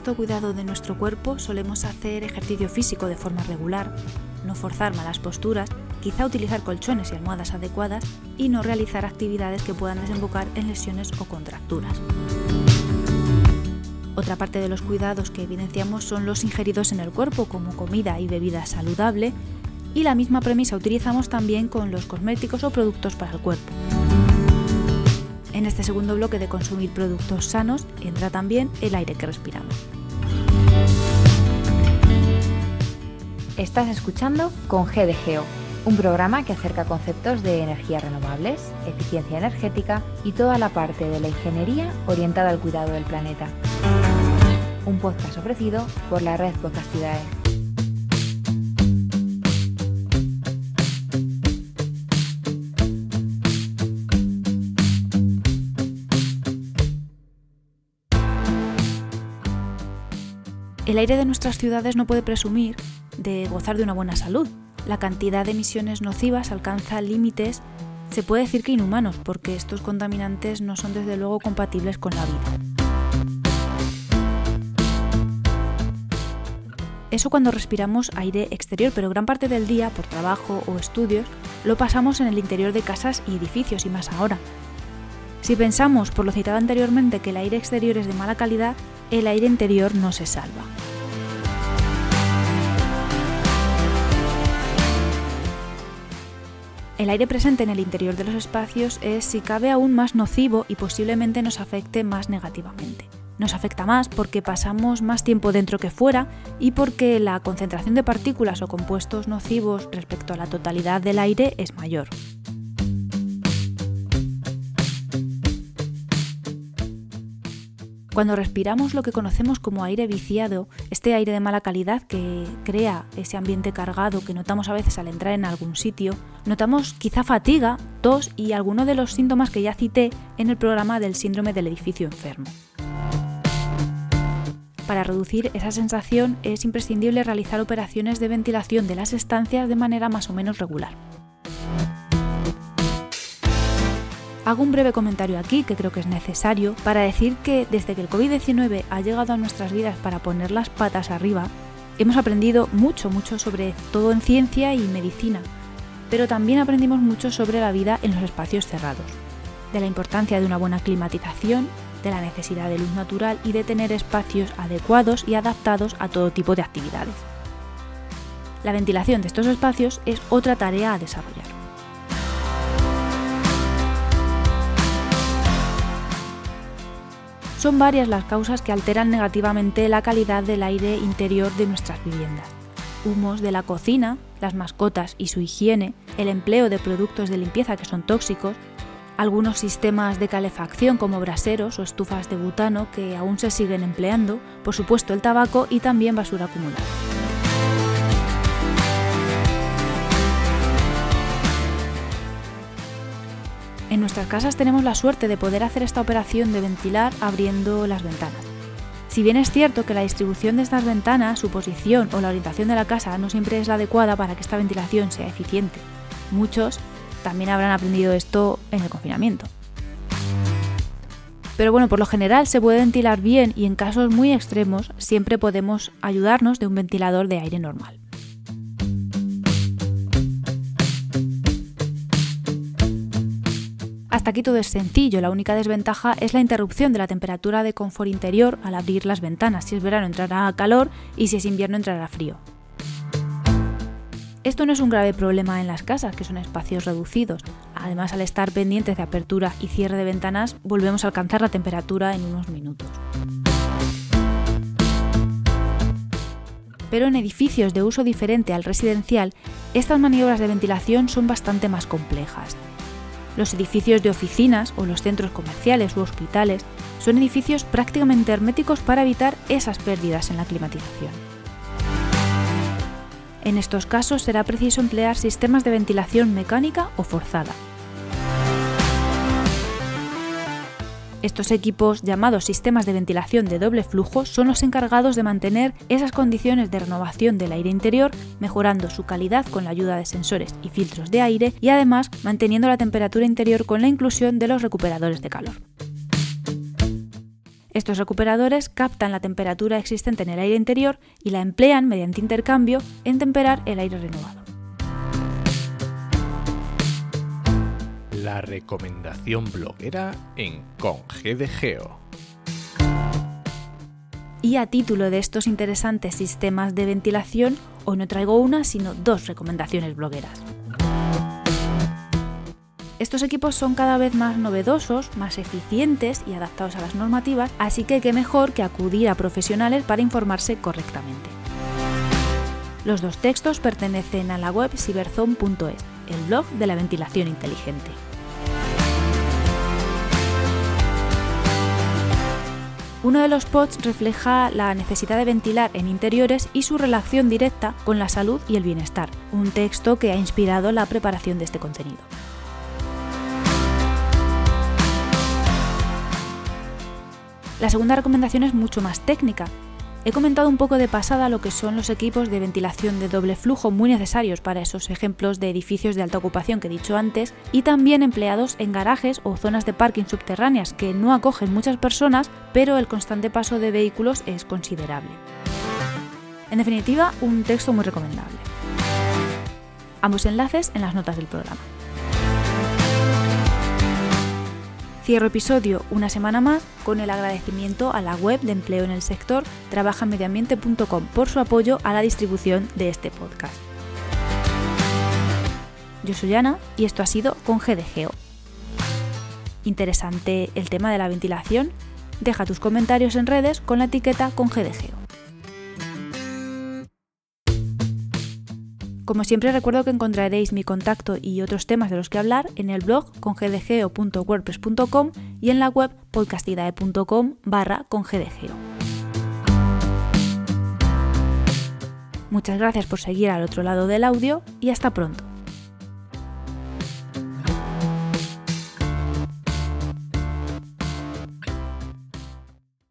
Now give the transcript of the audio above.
cuidado de nuestro cuerpo solemos hacer ejercicio físico de forma regular, no forzar malas posturas, quizá utilizar colchones y almohadas adecuadas y no realizar actividades que puedan desembocar en lesiones o contracturas. Otra parte de los cuidados que evidenciamos son los ingeridos en el cuerpo como comida y bebida saludable y la misma premisa utilizamos también con los cosméticos o productos para el cuerpo. En este segundo bloque de consumir productos sanos entra también el aire que respiramos. Estás escuchando con GDGO, un programa que acerca conceptos de energías renovables, eficiencia energética y toda la parte de la ingeniería orientada al cuidado del planeta. Un podcast ofrecido por la red Podcastidae. El aire de nuestras ciudades no puede presumir de gozar de una buena salud. La cantidad de emisiones nocivas alcanza límites, se puede decir que inhumanos, porque estos contaminantes no son desde luego compatibles con la vida. Eso cuando respiramos aire exterior, pero gran parte del día, por trabajo o estudios, lo pasamos en el interior de casas y edificios, y más ahora. Si pensamos, por lo citado anteriormente, que el aire exterior es de mala calidad, el aire interior no se salva. El aire presente en el interior de los espacios es, si cabe, aún más nocivo y posiblemente nos afecte más negativamente. Nos afecta más porque pasamos más tiempo dentro que fuera y porque la concentración de partículas o compuestos nocivos respecto a la totalidad del aire es mayor. Cuando respiramos lo que conocemos como aire viciado, este aire de mala calidad que crea ese ambiente cargado que notamos a veces al entrar en algún sitio, notamos quizá fatiga, tos y alguno de los síntomas que ya cité en el programa del síndrome del edificio enfermo. Para reducir esa sensación es imprescindible realizar operaciones de ventilación de las estancias de manera más o menos regular. Hago un breve comentario aquí que creo que es necesario para decir que desde que el COVID-19 ha llegado a nuestras vidas para poner las patas arriba, hemos aprendido mucho, mucho sobre todo en ciencia y medicina, pero también aprendimos mucho sobre la vida en los espacios cerrados, de la importancia de una buena climatización, de la necesidad de luz natural y de tener espacios adecuados y adaptados a todo tipo de actividades. La ventilación de estos espacios es otra tarea a desarrollar. Son varias las causas que alteran negativamente la calidad del aire interior de nuestras viviendas. Humos de la cocina, las mascotas y su higiene, el empleo de productos de limpieza que son tóxicos, algunos sistemas de calefacción como braseros o estufas de butano que aún se siguen empleando, por supuesto el tabaco y también basura acumulada. Nuestras casas tenemos la suerte de poder hacer esta operación de ventilar abriendo las ventanas. Si bien es cierto que la distribución de estas ventanas, su posición o la orientación de la casa no siempre es la adecuada para que esta ventilación sea eficiente, muchos también habrán aprendido esto en el confinamiento. Pero bueno, por lo general se puede ventilar bien y en casos muy extremos siempre podemos ayudarnos de un ventilador de aire normal. Hasta aquí todo es sencillo, la única desventaja es la interrupción de la temperatura de confort interior al abrir las ventanas. Si es verano entrará calor y si es invierno entrará frío. Esto no es un grave problema en las casas, que son espacios reducidos. Además, al estar pendientes de apertura y cierre de ventanas, volvemos a alcanzar la temperatura en unos minutos. Pero en edificios de uso diferente al residencial, estas maniobras de ventilación son bastante más complejas. Los edificios de oficinas o los centros comerciales u hospitales son edificios prácticamente herméticos para evitar esas pérdidas en la climatización. En estos casos será preciso emplear sistemas de ventilación mecánica o forzada. Estos equipos, llamados sistemas de ventilación de doble flujo, son los encargados de mantener esas condiciones de renovación del aire interior, mejorando su calidad con la ayuda de sensores y filtros de aire y además manteniendo la temperatura interior con la inclusión de los recuperadores de calor. Estos recuperadores captan la temperatura existente en el aire interior y la emplean mediante intercambio en temperar el aire renovado. La recomendación bloguera en Conge de Geo. Y a título de estos interesantes sistemas de ventilación, hoy no traigo una, sino dos recomendaciones blogueras. Estos equipos son cada vez más novedosos, más eficientes y adaptados a las normativas, así que qué mejor que acudir a profesionales para informarse correctamente. Los dos textos pertenecen a la web cyberzone.es, el blog de la ventilación inteligente. Uno de los pods refleja la necesidad de ventilar en interiores y su relación directa con la salud y el bienestar, un texto que ha inspirado la preparación de este contenido. La segunda recomendación es mucho más técnica, He comentado un poco de pasada lo que son los equipos de ventilación de doble flujo muy necesarios para esos ejemplos de edificios de alta ocupación que he dicho antes y también empleados en garajes o zonas de parking subterráneas que no acogen muchas personas pero el constante paso de vehículos es considerable. En definitiva, un texto muy recomendable. Ambos enlaces en las notas del programa. Cierro episodio una semana más con el agradecimiento a la web de empleo en el sector trabajamediambiente.com por su apoyo a la distribución de este podcast. Yo soy Ana y esto ha sido con GDGO. Interesante el tema de la ventilación. Deja tus comentarios en redes con la etiqueta con GDGO. Como siempre recuerdo que encontraréis mi contacto y otros temas de los que hablar en el blog congdgeo.wordpress.com y en la web podcastidae.com barra congdgeo. Muchas gracias por seguir al otro lado del audio y hasta pronto.